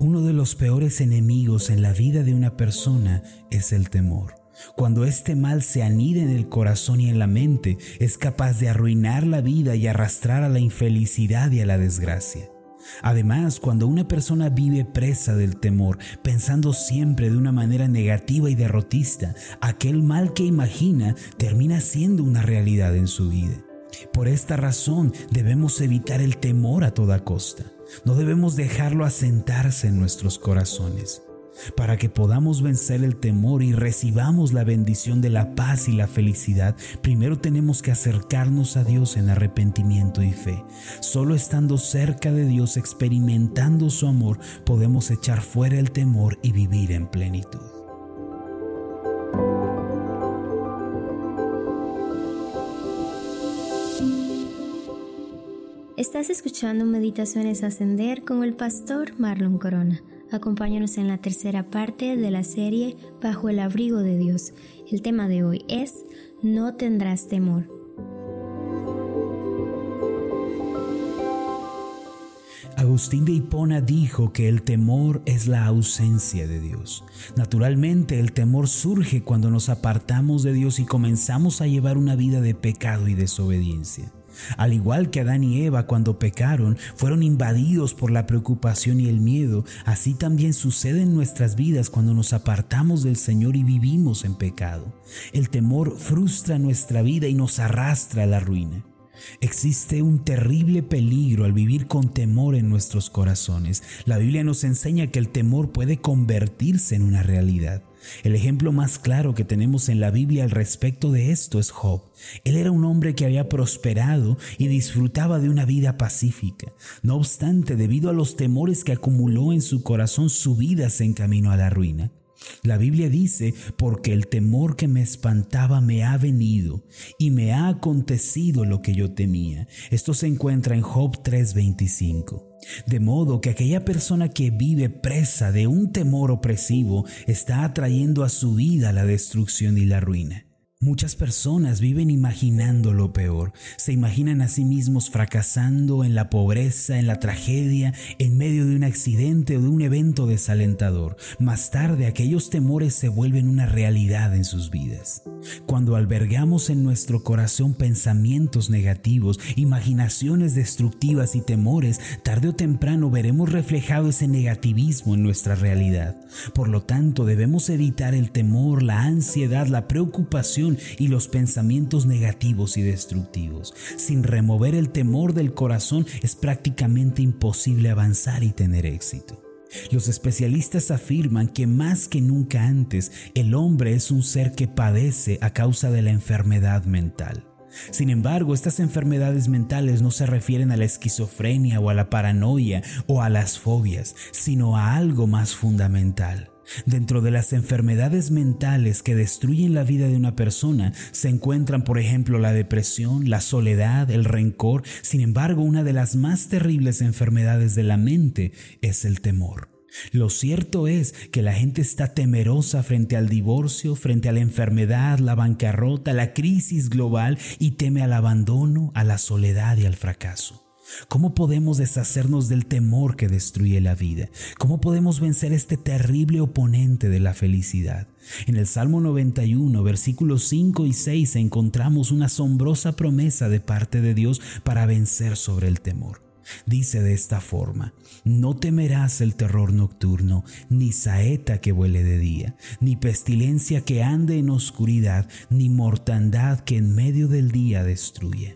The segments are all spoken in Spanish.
Uno de los peores enemigos en la vida de una persona es el temor. Cuando este mal se anida en el corazón y en la mente, es capaz de arruinar la vida y arrastrar a la infelicidad y a la desgracia. Además, cuando una persona vive presa del temor, pensando siempre de una manera negativa y derrotista, aquel mal que imagina termina siendo una realidad en su vida. Por esta razón debemos evitar el temor a toda costa. No debemos dejarlo asentarse en nuestros corazones. Para que podamos vencer el temor y recibamos la bendición de la paz y la felicidad, primero tenemos que acercarnos a Dios en arrepentimiento y fe. Solo estando cerca de Dios, experimentando su amor, podemos echar fuera el temor y vivir en plenitud. Estás escuchando Meditaciones Ascender con el pastor Marlon Corona. Acompáñanos en la tercera parte de la serie Bajo el abrigo de Dios. El tema de hoy es No tendrás temor. Agustín de Hipona dijo que el temor es la ausencia de Dios. Naturalmente el temor surge cuando nos apartamos de Dios y comenzamos a llevar una vida de pecado y desobediencia. Al igual que Adán y Eva cuando pecaron fueron invadidos por la preocupación y el miedo, así también sucede en nuestras vidas cuando nos apartamos del Señor y vivimos en pecado. El temor frustra nuestra vida y nos arrastra a la ruina. Existe un terrible peligro al vivir con temor en nuestros corazones. La Biblia nos enseña que el temor puede convertirse en una realidad. El ejemplo más claro que tenemos en la Biblia al respecto de esto es Job. Él era un hombre que había prosperado y disfrutaba de una vida pacífica. No obstante, debido a los temores que acumuló en su corazón, su vida se encaminó a la ruina. La Biblia dice, porque el temor que me espantaba me ha venido y me ha acontecido lo que yo temía. Esto se encuentra en Job 3:25. De modo que aquella persona que vive presa de un temor opresivo está atrayendo a su vida la destrucción y la ruina. Muchas personas viven imaginando lo peor, se imaginan a sí mismos fracasando en la pobreza, en la tragedia, en medio de un accidente o de un evento desalentador. Más tarde aquellos temores se vuelven una realidad en sus vidas. Cuando albergamos en nuestro corazón pensamientos negativos, imaginaciones destructivas y temores, tarde o temprano veremos reflejado ese negativismo en nuestra realidad. Por lo tanto, debemos evitar el temor, la ansiedad, la preocupación, y los pensamientos negativos y destructivos. Sin remover el temor del corazón es prácticamente imposible avanzar y tener éxito. Los especialistas afirman que más que nunca antes el hombre es un ser que padece a causa de la enfermedad mental. Sin embargo, estas enfermedades mentales no se refieren a la esquizofrenia o a la paranoia o a las fobias, sino a algo más fundamental. Dentro de las enfermedades mentales que destruyen la vida de una persona se encuentran, por ejemplo, la depresión, la soledad, el rencor. Sin embargo, una de las más terribles enfermedades de la mente es el temor. Lo cierto es que la gente está temerosa frente al divorcio, frente a la enfermedad, la bancarrota, la crisis global y teme al abandono, a la soledad y al fracaso. ¿Cómo podemos deshacernos del temor que destruye la vida? ¿Cómo podemos vencer este terrible oponente de la felicidad? En el Salmo 91, versículos 5 y 6 encontramos una asombrosa promesa de parte de Dios para vencer sobre el temor. Dice de esta forma, no temerás el terror nocturno, ni saeta que vuele de día, ni pestilencia que ande en oscuridad, ni mortandad que en medio del día destruye.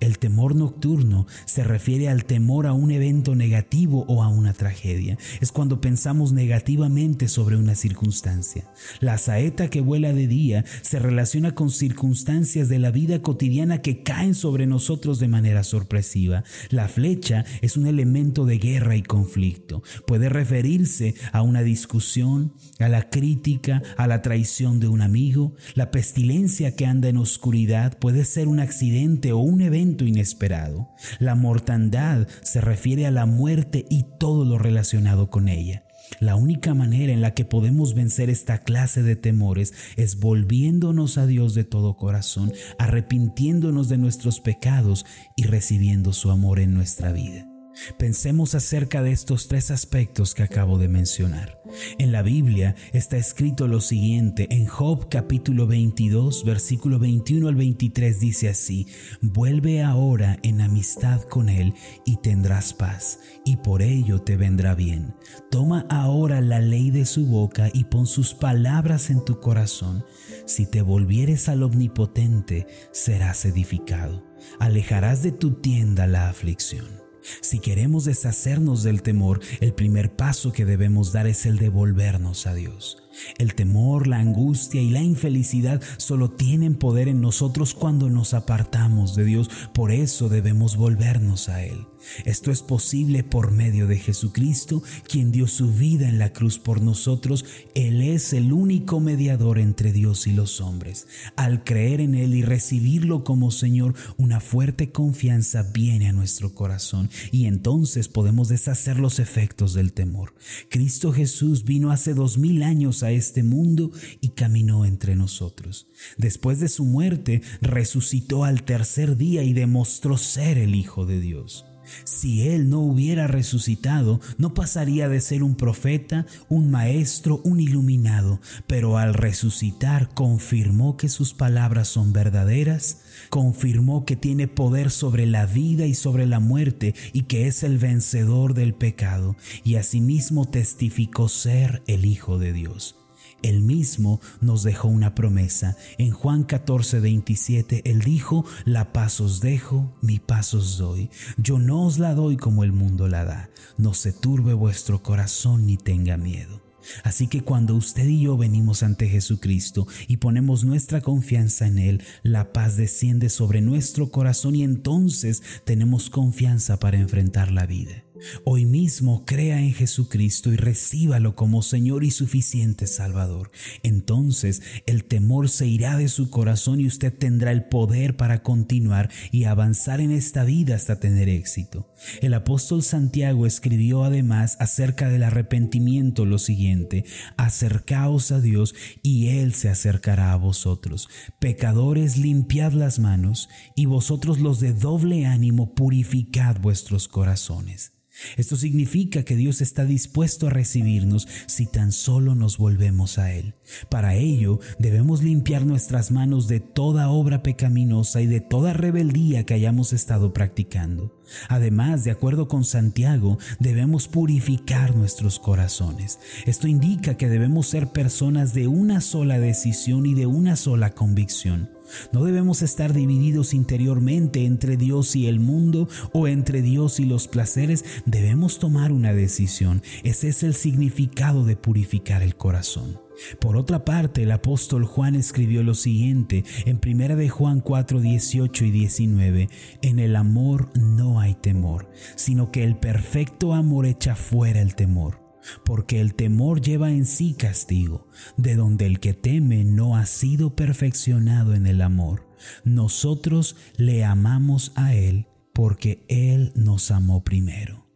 El temor nocturno se refiere al temor a un evento negativo o a una tragedia. Es cuando pensamos negativamente sobre una circunstancia. La saeta que vuela de día se relaciona con circunstancias de la vida cotidiana que caen sobre nosotros de manera sorpresiva. La flecha es un elemento de guerra y conflicto. Puede referirse a una discusión, a la crítica, a la traición de un amigo. La pestilencia que anda en oscuridad puede ser un accidente o un evento inesperado. La mortandad se refiere a la muerte y todo lo relacionado con ella. La única manera en la que podemos vencer esta clase de temores es volviéndonos a Dios de todo corazón, arrepintiéndonos de nuestros pecados y recibiendo su amor en nuestra vida. Pensemos acerca de estos tres aspectos que acabo de mencionar. En la Biblia está escrito lo siguiente, en Job capítulo 22, versículo 21 al 23 dice así, vuelve ahora en amistad con Él y tendrás paz, y por ello te vendrá bien. Toma ahora la ley de su boca y pon sus palabras en tu corazón. Si te volvieres al Omnipotente, serás edificado. Alejarás de tu tienda la aflicción. Si queremos deshacernos del temor, el primer paso que debemos dar es el de volvernos a Dios. El temor, la angustia y la infelicidad solo tienen poder en nosotros cuando nos apartamos de Dios. Por eso debemos volvernos a Él. Esto es posible por medio de Jesucristo, quien dio su vida en la cruz por nosotros. Él es el único mediador entre Dios y los hombres. Al creer en Él y recibirlo como Señor, una fuerte confianza viene a nuestro corazón y entonces podemos deshacer los efectos del temor. Cristo Jesús vino hace dos mil años a este mundo y caminó entre nosotros. Después de su muerte, resucitó al tercer día y demostró ser el Hijo de Dios. Si Él no hubiera resucitado, no pasaría de ser un profeta, un maestro, un iluminado, pero al resucitar confirmó que sus palabras son verdaderas, confirmó que tiene poder sobre la vida y sobre la muerte y que es el vencedor del pecado, y asimismo testificó ser el Hijo de Dios. Él mismo nos dejó una promesa. En Juan 14, 27, Él dijo, la paz os dejo, mi paz os doy. Yo no os la doy como el mundo la da. No se turbe vuestro corazón ni tenga miedo. Así que cuando usted y yo venimos ante Jesucristo y ponemos nuestra confianza en Él, la paz desciende sobre nuestro corazón y entonces tenemos confianza para enfrentar la vida. Hoy mismo crea en Jesucristo y recíbalo como Señor y suficiente Salvador. Entonces el temor se irá de su corazón y usted tendrá el poder para continuar y avanzar en esta vida hasta tener éxito. El apóstol Santiago escribió además acerca del arrepentimiento lo siguiente, acercaos a Dios y Él se acercará a vosotros. Pecadores, limpiad las manos y vosotros los de doble ánimo, purificad vuestros corazones. Esto significa que Dios está dispuesto a recibirnos si tan solo nos volvemos a Él. Para ello debemos limpiar nuestras manos de toda obra pecaminosa y de toda rebeldía que hayamos estado practicando. Además, de acuerdo con Santiago, debemos purificar nuestros corazones. Esto indica que debemos ser personas de una sola decisión y de una sola convicción. No debemos estar divididos interiormente entre Dios y el mundo o entre Dios y los placeres. Debemos tomar una decisión. Ese es el significado de purificar el corazón. Por otra parte, el apóstol Juan escribió lo siguiente en 1 de Juan 4, 18 y 19, en el amor no hay temor, sino que el perfecto amor echa fuera el temor, porque el temor lleva en sí castigo, de donde el que teme no ha sido perfeccionado en el amor. Nosotros le amamos a Él porque Él nos amó primero.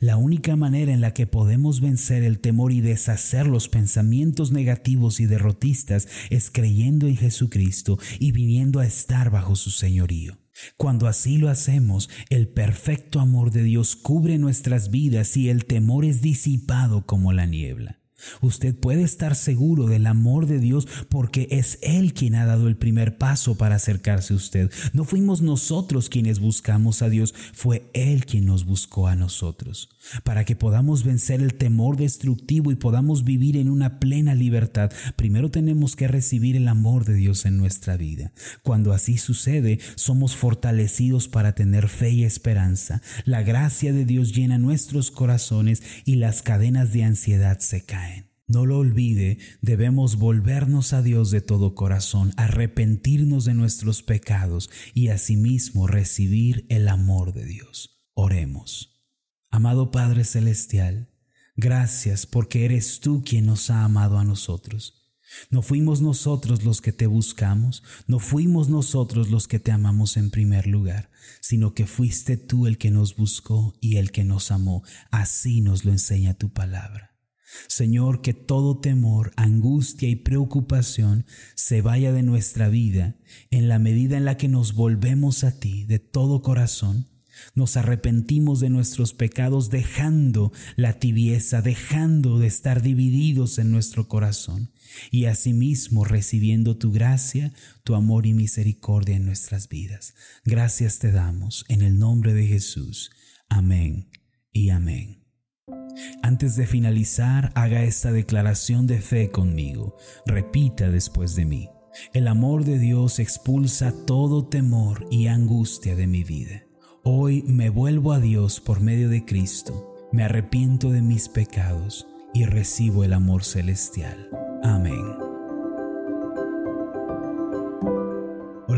La única manera en la que podemos vencer el temor y deshacer los pensamientos negativos y derrotistas es creyendo en Jesucristo y viniendo a estar bajo su señorío. Cuando así lo hacemos, el perfecto amor de Dios cubre nuestras vidas y el temor es disipado como la niebla. Usted puede estar seguro del amor de Dios porque es Él quien ha dado el primer paso para acercarse a usted. No fuimos nosotros quienes buscamos a Dios, fue Él quien nos buscó a nosotros. Para que podamos vencer el temor destructivo y podamos vivir en una plena libertad, primero tenemos que recibir el amor de Dios en nuestra vida. Cuando así sucede, somos fortalecidos para tener fe y esperanza. La gracia de Dios llena nuestros corazones y las cadenas de ansiedad se caen. No lo olvide, debemos volvernos a Dios de todo corazón, arrepentirnos de nuestros pecados y asimismo recibir el amor de Dios. Oremos. Amado Padre Celestial, gracias porque eres tú quien nos ha amado a nosotros. No fuimos nosotros los que te buscamos, no fuimos nosotros los que te amamos en primer lugar, sino que fuiste tú el que nos buscó y el que nos amó. Así nos lo enseña tu palabra. Señor, que todo temor, angustia y preocupación se vaya de nuestra vida en la medida en la que nos volvemos a ti de todo corazón. Nos arrepentimos de nuestros pecados dejando la tibieza, dejando de estar divididos en nuestro corazón y asimismo recibiendo tu gracia, tu amor y misericordia en nuestras vidas. Gracias te damos en el nombre de Jesús. Amén y amén. Antes de finalizar, haga esta declaración de fe conmigo. Repita después de mí. El amor de Dios expulsa todo temor y angustia de mi vida. Hoy me vuelvo a Dios por medio de Cristo, me arrepiento de mis pecados y recibo el amor celestial. Amén.